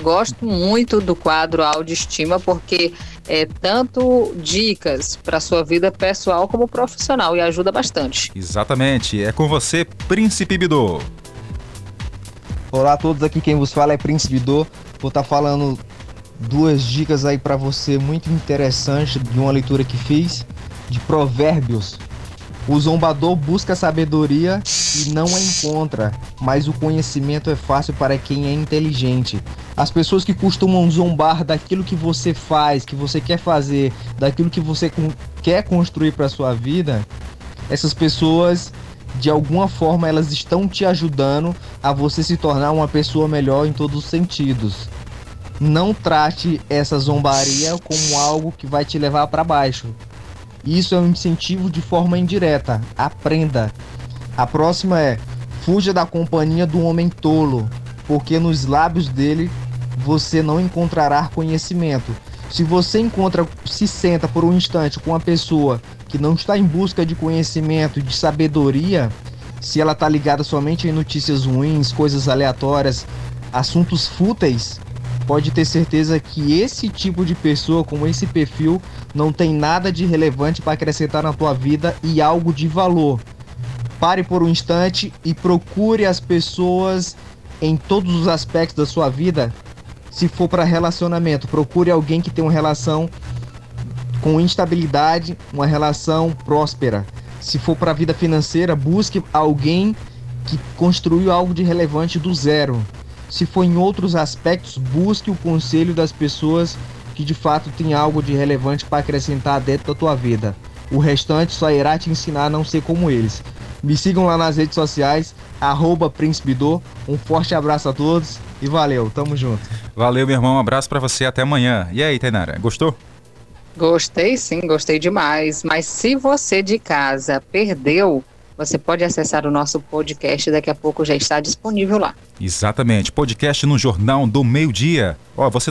Gosto muito do quadro Autoestima, porque é tanto dicas para sua vida pessoal como profissional e ajuda bastante. Exatamente. É com você, Príncipe Bidô. Olá a todos, aqui quem vos fala é Príncipe Bidô. Vou estar tá falando duas dicas aí para você muito interessantes de uma leitura que fiz de Provérbios o zombador busca sabedoria e não a encontra, mas o conhecimento é fácil para quem é inteligente. As pessoas que costumam zombar daquilo que você faz, que você quer fazer, daquilo que você quer construir para sua vida, essas pessoas de alguma forma elas estão te ajudando a você se tornar uma pessoa melhor em todos os sentidos. Não trate essa zombaria como algo que vai te levar para baixo. Isso é um incentivo de forma indireta. Aprenda. A próxima é: fuja da companhia do homem tolo, porque nos lábios dele você não encontrará conhecimento. Se você encontra, se senta por um instante com uma pessoa que não está em busca de conhecimento de sabedoria, se ela está ligada somente em notícias ruins, coisas aleatórias, assuntos fúteis, pode ter certeza que esse tipo de pessoa com esse perfil não tem nada de relevante para acrescentar na tua vida e algo de valor. Pare por um instante e procure as pessoas em todos os aspectos da sua vida. Se for para relacionamento, procure alguém que tem uma relação com instabilidade, uma relação próspera. Se for para a vida financeira, busque alguém que construiu algo de relevante do zero. Se for em outros aspectos, busque o conselho das pessoas que de fato têm algo de relevante para acrescentar dentro da tua vida. O restante só irá te ensinar a não ser como eles. Me sigam lá nas redes sociais, arroba Príncipe Um forte abraço a todos e valeu, tamo junto. Valeu, meu irmão, um abraço para você, até amanhã. E aí, Tainara, gostou? Gostei sim, gostei demais. Mas se você de casa perdeu você pode acessar o nosso podcast, daqui a pouco já está disponível lá. Exatamente, podcast no Jornal do Meio Dia. Ó, você também